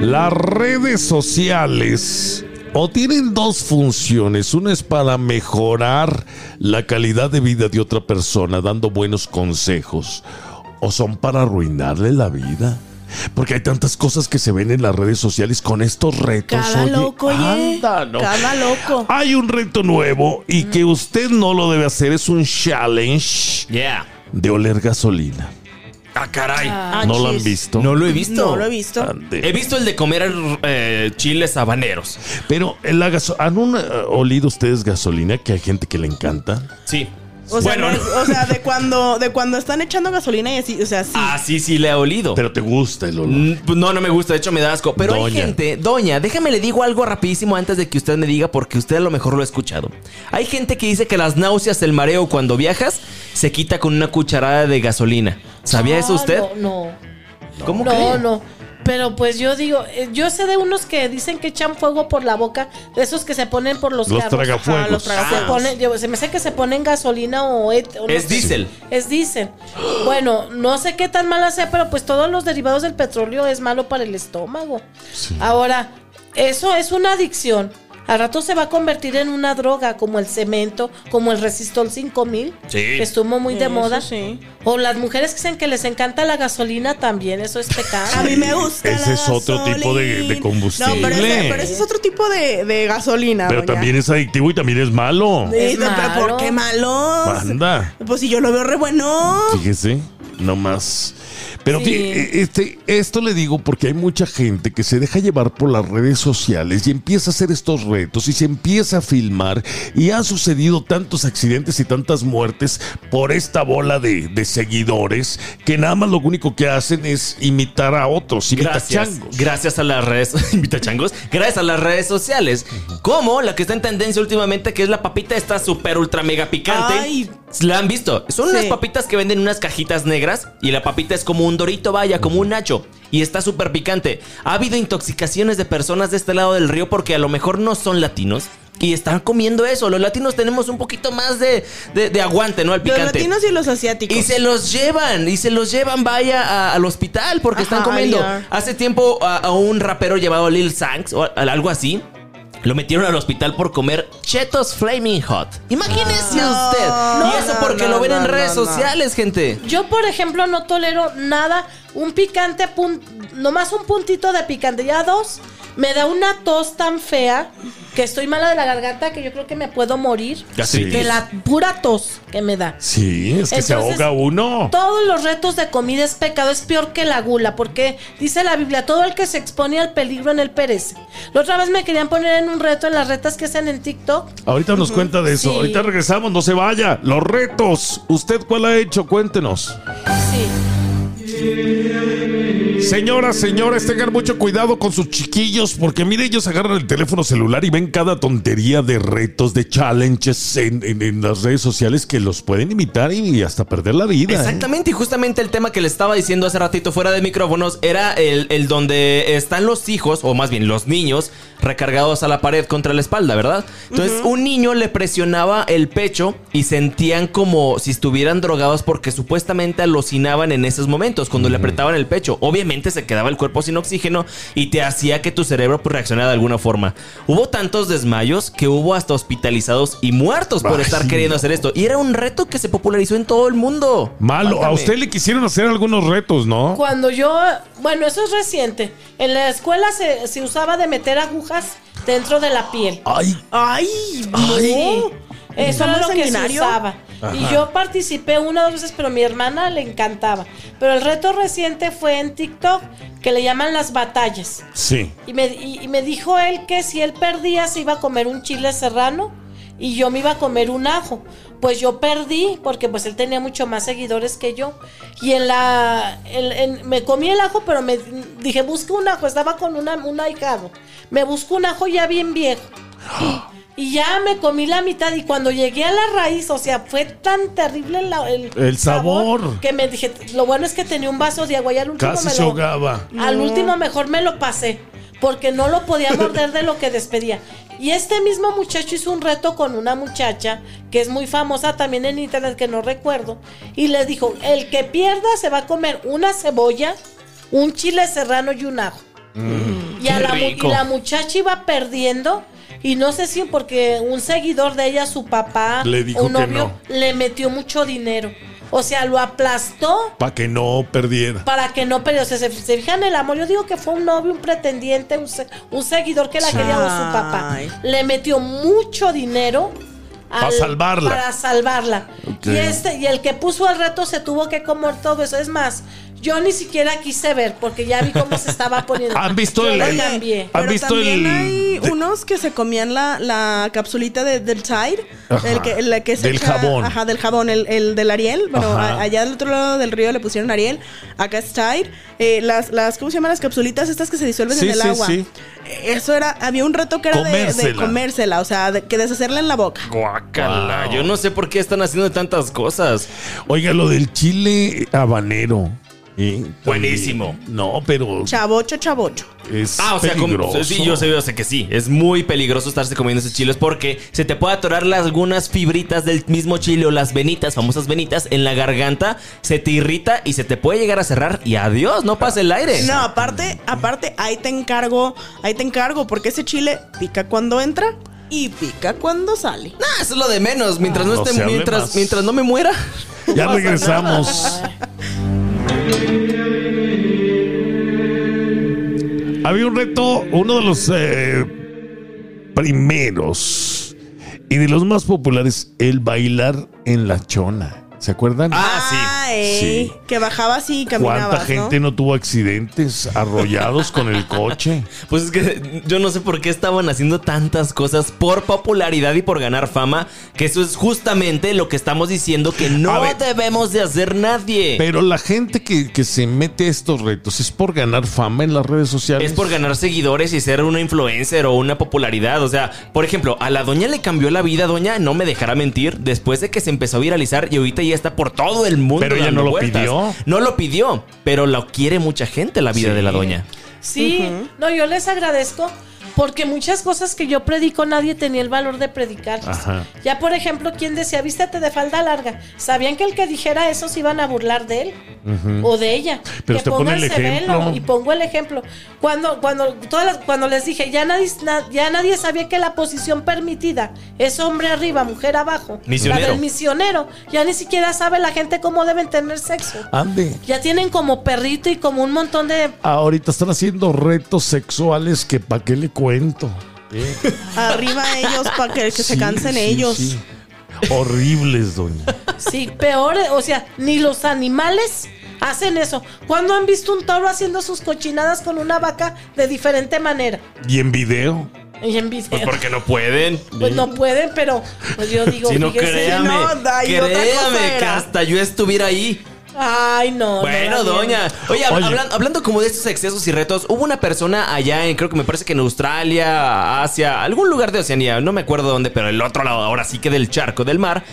Las redes sociales o tienen dos funciones. Una es para mejorar la calidad de vida de otra persona dando buenos consejos. O son para arruinarle la vida. Porque hay tantas cosas que se ven en las redes sociales con estos retos. Cada oye, loco, oye. anda, ¿no? Cada loco. Hay un reto nuevo y que usted no lo debe hacer. Es un challenge Yeah. de oler gasolina. Ah, caray. Ah, ¿No lo han visto? No lo he visto. No lo he visto. Ande. He visto el de comer eh, chiles habaneros. Pero en la gaso- ¿han un- eh, olido ustedes gasolina que hay gente que le encanta? Sí. O sea, bueno, no- o sea, de cuando, de cuando están echando gasolina y así, o sea, sí. ah, sí, sí, le he olido. Pero te gusta el olor. Mm, pues No, no me gusta, de hecho me da asco. Pero hay gente, doña, déjame le digo algo rapidísimo antes de que usted me diga porque usted a lo mejor lo ha escuchado. Hay gente que dice que las náuseas, el mareo cuando viajas se quita con una cucharada de gasolina. ¿Sabía eso Ah, usted? No, no. ¿Cómo No, cree? no. Pero pues yo digo, eh, yo sé de unos que dicen que echan fuego por la boca, de esos que se ponen por los, Los carros. tragafuegos. Los tragafuegos. Ah. Se, yo- se me hace que se ponen gasolina o, et- o no Es sé. diésel. Es diésel. Bueno, no sé qué tan mala sea, pero pues todos los derivados del petróleo es malo para el estómago. Ahora, eso es una adicción. Al rato se va a convertir en una droga, como el cemento, como el Resistol 5000, Sí. que estuvo muy de Eso moda. sí. O las mujeres que dicen que les encanta la gasolina también, eso es pecado. A mí me gusta. Ese la es otro tipo de- de combustible. No, pero ese, pero ese es otro tipo de, de gasolina. Pero doña. también es adictivo y también es malo. Sí, Es pero ¿Por qué malo? Anda. Pues si yo lo veo re bueno. Fíjese, no más. Pero Sí. fí- este, esto le digo porque hay mucha gente que se deja llevar por las redes sociales y empieza a hacer estos retos y se empieza a filmar y han sucedido tantos accidentes y tantas muertes por esta bola de, de seguidores que nada más lo único que hacen es imitar a otros, imitar Gracias. changos. Gracias a las redes. Invita changos. Gracias a las redes sociales. Como la que está en tendencia últimamente, que es la papita esta super ultra mega picante. Ay. ¿La han visto? Son Sí. unas papitas que venden en unas cajitas negras. Y la papita es como un dorito, vaya, como un nacho. Y está súper picante. Ha habido intoxicaciones de personas de este lado del río porque a lo mejor no son latinos. Y están comiendo eso. Los latinos tenemos un poquito más de, de- de aguante, ¿no? Al Los picante. latinos y los asiáticos. Y se los llevan, y se los llevan, vaya, a- al hospital porque Ajá, están comiendo. Hace tiempo a, a un rapero llamado Lil Sanks o a- algo así. Lo metieron al hospital por comer Chetos Flaming Hot. Imagínese No, usted. no, y eso porque no, lo ven en redes no, no. sociales, gente. Yo, por ejemplo, no tolero nada, un picante, pun- nomás un puntito de picante, ya dos, me da una tos tan fea que estoy mala de la garganta que yo creo que me puedo morir Gastritis. de la pura tos que me da. Sí, es que se ahoga uno. Todos los retos de comida es pecado, es peor que la gula, porque dice la Biblia, todo el que se expone al peligro en él perece. La otra vez me querían poner en un reto en las retas que hacen en TikTok. Ahorita nos cuenta de eso. Sí. Ahorita regresamos, no se vaya. Los retos. ¿Usted cuál ha hecho? Cuéntenos. Sí. Señoras, señores, tengan mucho cuidado con sus chiquillos, porque mire, ellos agarran el teléfono celular y ven cada tontería de retos, de challenges en, en- en las redes sociales que los pueden imitar y hasta perder la vida. ¿eh? Exactamente, y justamente el tema que le estaba diciendo hace ratito fuera de micrófonos era el, el donde están los hijos, o más bien los niños, recargados a la pared contra la espalda, ¿verdad? Entonces, un niño le presionaba el pecho y sentían como si estuvieran drogados porque supuestamente alucinaban en esos momentos, cuando le apretaban el pecho. Obviamente se quedaba el cuerpo sin oxígeno y te hacía que tu cerebro pues, reaccionara de alguna forma. Hubo tantos desmayos que hubo hasta hospitalizados y muertos por Ay. estar queriendo hacer esto. Y era un reto que se popularizó en todo el mundo. Malo, a usted le quisieron hacer algunos retos, ¿no? Cuando yo, bueno, eso es reciente. En la escuela se, se usaba de meter agujas dentro de la piel. Ay, Ay, Sí. no. Eso era ¿Somos lo que se sanguinario? Y yo participé una o dos veces, pero a mi hermana le encantaba. Pero el reto reciente fue en TikTok, que le llaman las batallas. sí. Y me, y- y me dijo él que si él perdía se iba a comer un chile serrano y yo me iba a comer un ajo. Pues yo perdí porque pues él tenía mucho más seguidores que yo. Y en la... en- en- me comí el ajo, pero me dije, busca un ajo. Estaba con una, un ahijado. Me busco un ajo ya bien viejo. Y ya me comí la mitad y cuando llegué a la raíz, o sea, fue tan terrible la- el, El sabor. que me dije, lo bueno es que tenía un vaso de agua y al último Casi me se lo- ahogaba. al último mejor me lo pasé. porque no lo podía morder de lo que despedía. Y este mismo muchacho hizo un reto con una muchacha que es muy famosa también en internet, que no recuerdo, y le dijo, el que pierda se va a comer una cebolla, un chile serrano y un ajo. y, a la, y la muchacha iba perdiendo. Y no sé si porque un seguidor de ella, su papá, Le dijo un que novio, le metió mucho dinero. O sea, lo aplastó Para que no perdiera. para que no perdiera. O sea, se, se fijan en el amor. Yo digo que fue un novio, un pretendiente, un, un seguidor que la quería o su papá. Le metió mucho dinero. Pa' al- salvarla. Para salvarla. Y este, y el que puso el reto se tuvo que comer todo eso. Es más, yo ni siquiera quise ver, porque ya vi cómo se estaba poniendo. ¿Han visto Yo el- lo el- cambié. ¿Han Pero visto también el hay de- unos que se comían la, la capsulita de- del Tide, Ajá. el que, el que se Del echa- jabón. Ajá, del jabón, el, el del Ariel. Bueno, a- allá del otro lado del río le pusieron Ariel, acá es Tide. Eh, las, las, ¿cómo se llaman las capsulitas estas que se disuelven Sí, en el sí, agua? sí. Eso era, había un reto que era de- de, Comérsela. o sea, de- que deshacerla en la boca. Guácala. Wow. Yo no sé por qué están haciendo tantas cosas. Oiga, lo del chile habanero. ¿Eh? Buenísimo. No, pero Chavocho, chavocho. es Ah, o sea, como- sí, yo sé, yo sé que sí. Es muy peligroso estarse comiendo esos chiles porque se te puede atorar las- algunas fibritas del mismo chile o las venitas, famosas venitas, en la garganta. Se te irrita y se te puede llegar a cerrar y adiós, no pasa el aire. No, aparte, aparte, ahí te encargo, ahí te encargo, porque ese chile pica cuando entra y pica cuando sale. Nah, eso es lo de menos. Mientras no, No esté, mientras, más. mientras no me muera. Ya regresamos. Había un reto, uno de los eh, primeros y de los más populares, el bailar en la chona. ¿Se acuerdan? Ah, sí. ey, Sí. Que bajabas y caminabas, ¿Cuánta gente ¿no? no tuvo accidentes arrollados con el coche? Pues es que yo no sé por qué estaban haciendo tantas cosas por popularidad y por ganar fama, que eso es justamente lo que estamos diciendo que no ver. debemos de hacer nadie. Pero la gente que, que se mete a estos retos es por ganar fama en las redes sociales. Es por ganar seguidores y ser una influencer o una popularidad. O sea, por ejemplo, a la doña le cambió la vida, doña, no me dejará mentir, después de que se empezó a viralizar y ahorita ya está por todo el mundo. Pero ella no lo vueltas. pidió. No lo pidió, pero lo quiere mucha gente la vida Sí. de la doña. Sí, no, yo les agradezco porque muchas cosas que yo predico nadie tenía el valor de predicar. Ajá. Ya, por ejemplo, quien decía, vístete de falda larga, ¿sabían que el que dijera eso se iban a burlar de él o de ella? Pero que usted pone el ejemplo. velo, y pongo el ejemplo. Cuando, cuando, todas las- cuando les dije, ya nadie, na- ya nadie sabía que la posición permitida es hombre arriba, mujer abajo. Misionero. La del misionero. Ya ni siquiera sabe la gente cómo deben tener sexo. Ande. Ya tienen como perrito y como un montón de Ahorita están haciendo retos sexuales que pa' qué le cuento. ¿Eh? Arriba ellos para que, que se cansen sí, ellos. sí. Horribles, doña. Sí, peor, o sea, ni los animales hacen eso. ¿Cuándo han visto un toro haciendo sus cochinadas con una vaca de diferente manera? ¿Y en video? Y en video. Pues porque no pueden. Pues no pueden, pero pues yo digo, Si no, fíjese. créame. no, da, y otra cosa créame que hasta yo estuviera ahí. Ay, no. no Bueno, doña. Oye, hab- Oye. Hablando, hablando como de estos excesos y retos, hubo una persona allá en, creo que me parece que en Australia, Asia, algún lugar de Oceanía, no me acuerdo dónde, pero el otro lado, ahora sí que del charco del mar.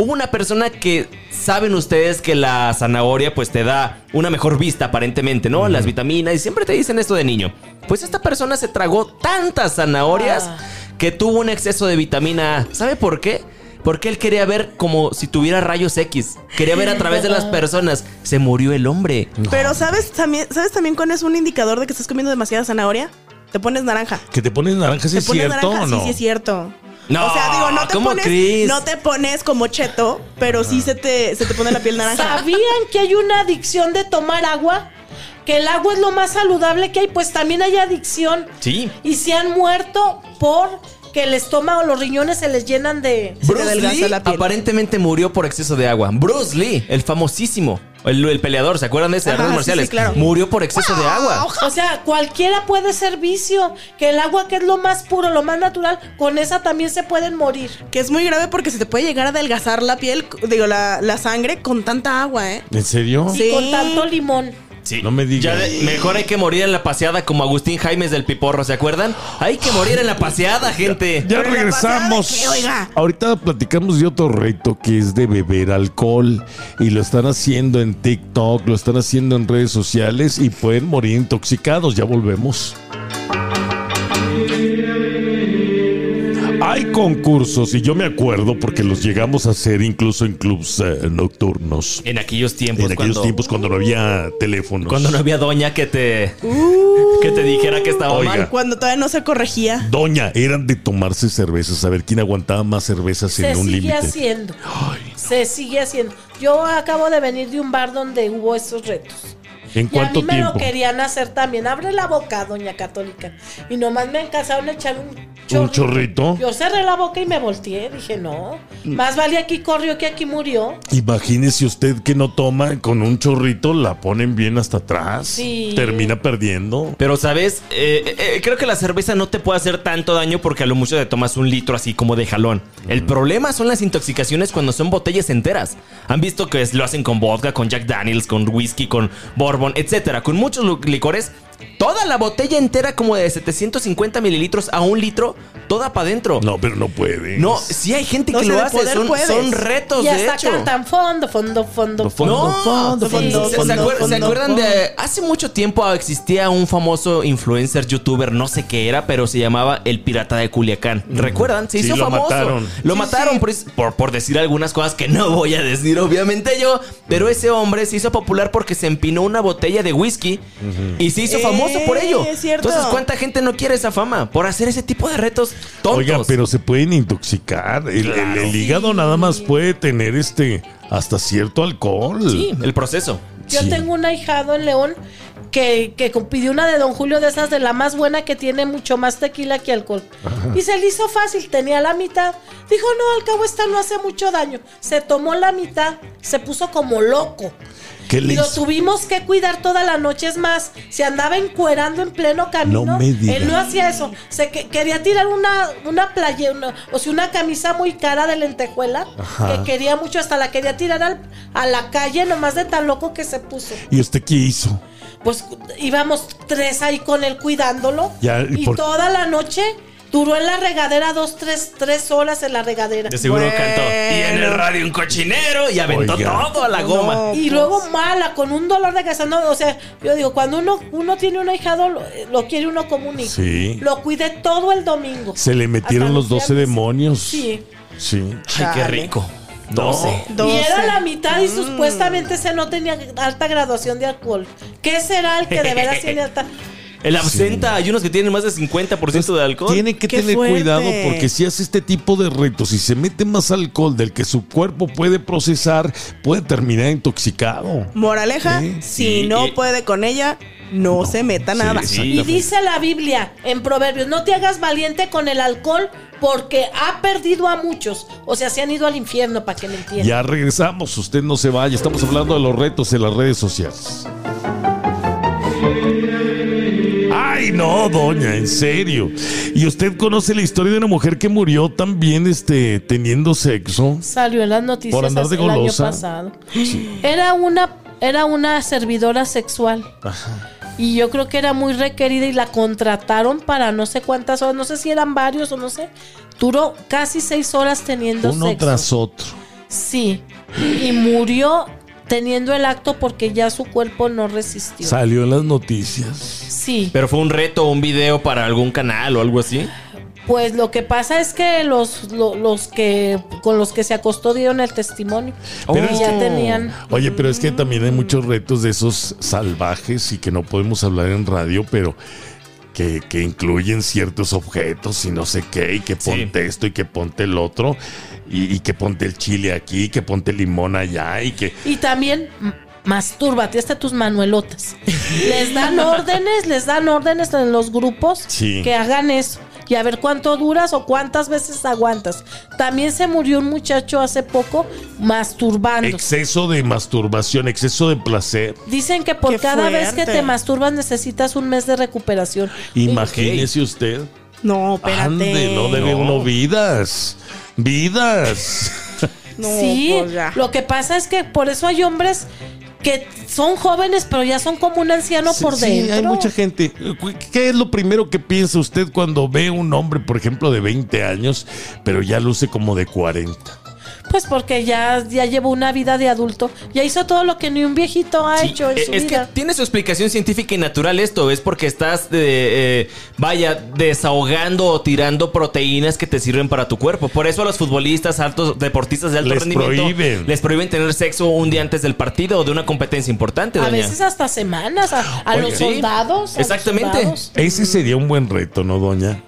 Hubo una persona que saben ustedes que la zanahoria pues te da una mejor vista aparentemente, ¿no? Las vitaminas y siempre te dicen esto de niño. Pues esta persona se tragó tantas zanahorias Ah. que tuvo un exceso de vitamina A. ¿Sabe por qué? Porque él quería ver como si tuviera rayos X. Quería ver a través de las personas. Se murió el hombre. Pero ¿sabes también, ¿sabes también cuál es un indicador de que estás comiendo demasiada zanahoria? Te pones naranja. ¿Que te pones naranja, si te es pones cierto naranja, o no? sí, sí es cierto. No, o sea, digo, no te ¿cómo pones, no te pones como cheto, pero sí se te, se te pone la piel naranja. ¿Sabían que hay una adicción de tomar agua? Que el agua es lo más saludable que hay, pues también hay adicción. Sí. Y se han muerto por que el estómago, los riñones se les llenan de... Bruce Lee la piel. aparentemente murió por exceso de agua. Bruce Lee, el famosísimo, el, el peleador, ¿se acuerdan de ese? de sí, marciales. sí, claro. Murió por exceso de agua. O sea, cualquiera puede ser vicio. Que el agua, que es lo más puro, lo más natural, con esa también se pueden morir. Que es muy grave porque se te puede llegar a adelgazar la piel, digo, la, la sangre con tanta agua, ¿eh? ¿En serio? Sí. Y con tanto limón. Sí. No me digas. Ya de- mejor hay que morir en la paseada como Agustín Jaimes del Piporro, ¿se acuerdan? Hay que morir en la paseada, gente. Ya Pero la regresamos. pasada de qué, oiga. Ahorita platicamos de otro reto que es de beber alcohol y lo están haciendo en TikTok, lo están haciendo en redes sociales y pueden morir intoxicados. Ya volvemos. Hay concursos y yo me acuerdo porque los llegamos a hacer incluso en clubs eh, nocturnos. En aquellos tiempos. En aquellos cuando, tiempos cuando no había teléfonos. Cuando no había doña que te, que te dijera que estaba Oiga. mal. Cuando todavía no se corregía. Doña, eran de tomarse cervezas, a ver quién aguantaba más cervezas Se en un sigue límite. haciendo. Se sigue haciendo. Yo acabo de venir de un bar donde hubo esos retos. ¿En Y a cuánto mí me tiempo? lo querían hacer también. Abre la boca, doña Católica. Y nomás me encasaron a echar un chorrito. ¿Un chorrito? Yo cerré la boca y me volteé. Dije, no. Más vale aquí corrió que aquí murió. Imagínese usted que no toma con un chorrito, la ponen bien hasta atrás. Sí. Termina perdiendo. Pero, ¿sabes? Eh, eh, creo que la cerveza no te puede hacer tanto daño porque a lo mucho te tomas un litro así como de jalón. El problema son las intoxicaciones cuando son botellas enteras. Han visto que es- lo hacen con vodka, con Jack Daniels, con whisky, con bourbon, etcétera. Con muchos licores, toda la botella entera como de 750 mililitros a un litro, toda para adentro. No, pero no puede. No, sí hay gente que lo de hace. poder Son, son retos, y de hasta hecho. cantan fondo, fondo, fondo, fondo. No, fondo, sí, fondo, ¿se- fondo, ¿se, acuer- fondo, se acuerdan fondo. de hace mucho tiempo existía un famoso influencer youtuber, no sé qué era, pero se llamaba El Pirata de Culiacán? ¿Recuerdan? Se Sí, hizo lo famoso. mataron. Lo Sí, mataron sí. Por, decir algunas cosas que no voy a decir, obviamente yo. Pero ese hombre se hizo popular porque se empinó una botella de whisky y se hizo Eh, famoso por ello. es cierto. Entonces, ¿cuánta gente no quiere esa fama? Por hacer ese tipo de retos tontos. Oiga, pero se pueden intoxicar. El, el- el hígado nada más puede tener este hasta cierto alcohol. Sí, el proceso. Yo Sí. tengo un ahijado en León que, que pidió una de Don Julio de esas de la más buena que tiene mucho más tequila que alcohol. Y se le hizo fácil, tenía la mitad. Dijo, no, al cabo esta no hace mucho daño. Se tomó la mitad, se puso como loco. ¿Qué le Y lo hizo? tuvimos que cuidar toda la noche. Es más, se andaba encuerando en pleno camino. No me diga. Él no hacía eso. Se que- quería tirar una, una playa, una- o sea, una camisa muy cara de lentejuela. Ajá. Que quería mucho, hasta la quería tirar al- a la calle, nomás de tan loco que se puso. ¿Y usted qué hizo? Pues íbamos tres ahí con él cuidándolo. Ya, ¿y y por- toda la noche duró en la regadera dos, tres, tres horas en la regadera. De seguro Bueno. cantó. Y en el radio un cochinero y aventó Oiga. todo a la goma. No. Y pues. luego mala, con un dolor de cabeza. No, o sea, yo digo, cuando uno, uno tiene un ahijado, lo, lo quiere uno como un hijo. Sí. Lo cuidé todo el domingo. Se le metieron los 12 viernes. demonios. Sí. Sí. Ay, qué rico. No. 12. Y Doce. era la mitad y supuestamente ese no tenía alta graduación de alcohol. ¿Qué será el que de veras tiene alta? El absenta, hay unos que tienen más de 50% de alcohol. Tiene que tener fuerte. cuidado porque si hace este tipo de retos y se mete más alcohol del que su cuerpo puede procesar, puede terminar intoxicado. Moraleja, si Sí, no puede con ella, no, se meta Sí, nada. sí. Y dice la Biblia en Proverbios, no te hagas valiente con el alcohol porque ha perdido a muchos. O sea, se han ido al infierno para que me entiendan. Ya regresamos, usted no se vaya, estamos hablando de los retos en las redes sociales. Ay, no, doña, en serio. ¿Y usted conoce la historia de una mujer que murió también este, teniendo sexo? Salió en las noticias Por andar de el año pasado. Era una era una servidora sexual. Y yo creo que era muy requerida y la contrataron para no sé cuántas horas, no sé si eran varios o no sé. Duró casi seis horas teniendo Uno sexo. tras otro. Sí. Y murió teniendo el acto porque ya su cuerpo no resistió. Salió en las noticias. Sí. Pero fue un reto, un video para algún canal o algo así. Pues lo que pasa es que los, lo- los que con los que se acostó dieron el testimonio. Pero y es ya que- tenían. Oye, pero es que también hay muchos retos de esos salvajes y que no podemos hablar en radio, pero que, que incluyen ciertos objetos y no sé qué, y que Sí. ponte esto y que ponte el otro, y, y que ponte el chile aquí, y que ponte el limón allá, y que... Y también mastúrbate hasta tus manuelotas. Les dan órdenes, les dan órdenes en los grupos Sí. que hagan eso. Y a ver cuánto duras o cuántas veces aguantas. También se murió un muchacho hace poco masturbando. Exceso de masturbación, exceso de placer. Dicen que por Qué cada vez que te masturbas necesitas un mes de recuperación. Imagínese usted. No, espérate. Ande, no debe No. uno vidas. Vidas. No, sí, pues ya. lo que pasa es que por eso hay hombres que son jóvenes, pero ya son como un anciano por Sí, dentro. hay mucha gente. ¿Qué es lo primero que piensa usted cuando ve un hombre, por ejemplo, de 20 años, pero ya luce como de 40? Pues porque ya, ya llevó una vida de adulto. Ya hizo todo lo que ni un viejito ha Sí, hecho en eh, su es vida. que tiene su explicación científica y natural esto. Es porque estás, eh, eh, vaya, desahogando o tirando proteínas que te sirven para tu cuerpo. Por eso a los futbolistas, altos deportistas de alto Les rendimiento, prohíben. les prohíben tener sexo un día antes del partido o de una competencia importante, A doña. veces hasta semanas. A, a Oye, los sí. soldados. a los Exactamente. soldados. Ese sería un buen reto, ¿no, doña?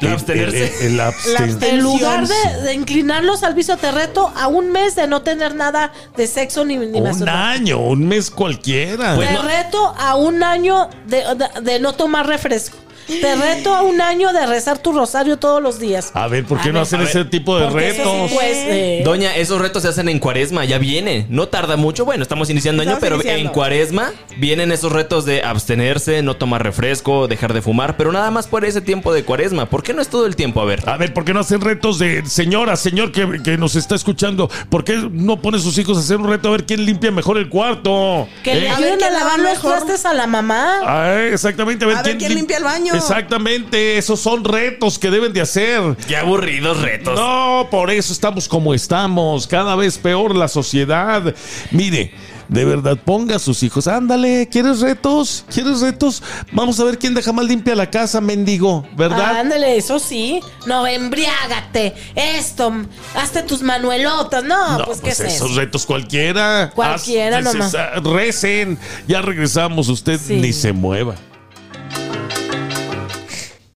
El abstenerse. El, el absten- absten- En lugar de, de inclinarlos al viso te reto a un mes de no tener nada de sexo ni, ni Un año, un mes cualquiera. Te reto a un año de, de- de no tomar refresco. Te reto a un año de rezar tu rosario todos los días. a ver, ¿por qué A no ver, ver, ese tipo de retos? sí, pues, eh, Doña, esos retos se hacen en cuaresma, ya viene. No tarda mucho. Bueno, estamos iniciando año, pero iniciando. en cuaresma vienen esos retos de abstenerse, no tomar refresco, dejar de fumar, pero nada más por ese tiempo de cuaresma. ¿Por qué no es todo el tiempo? A ver. A ver, ¿por qué no hacen retos de señora, señor que, que nos está escuchando? ¿Por qué no pone a sus hijos a hacer un reto a ver quién limpia mejor el cuarto? que ¿Eh? le A ver ayuden a lavar los trastes a la mamá. Ah, exactamente, a ver, A ver quién lim- limpia el baño. Exactamente, esos son retos que deben de hacer. Qué aburridos retos. No, por eso estamos como estamos, cada vez peor la sociedad. Mire, de verdad, ponga a sus hijos, ándale, ¿quieres retos? ¿Quieres retos? Vamos a ver quién deja más limpia la casa, mendigo, ¿verdad? Ándale, eso sí. No, embriágate. Esto, hazte tus manuelotas. No, No, pues, ¿qué es esos eso? retos cualquiera. Cualquiera Haz- nomás. Recen, ya regresamos, usted Sí. ni se mueva.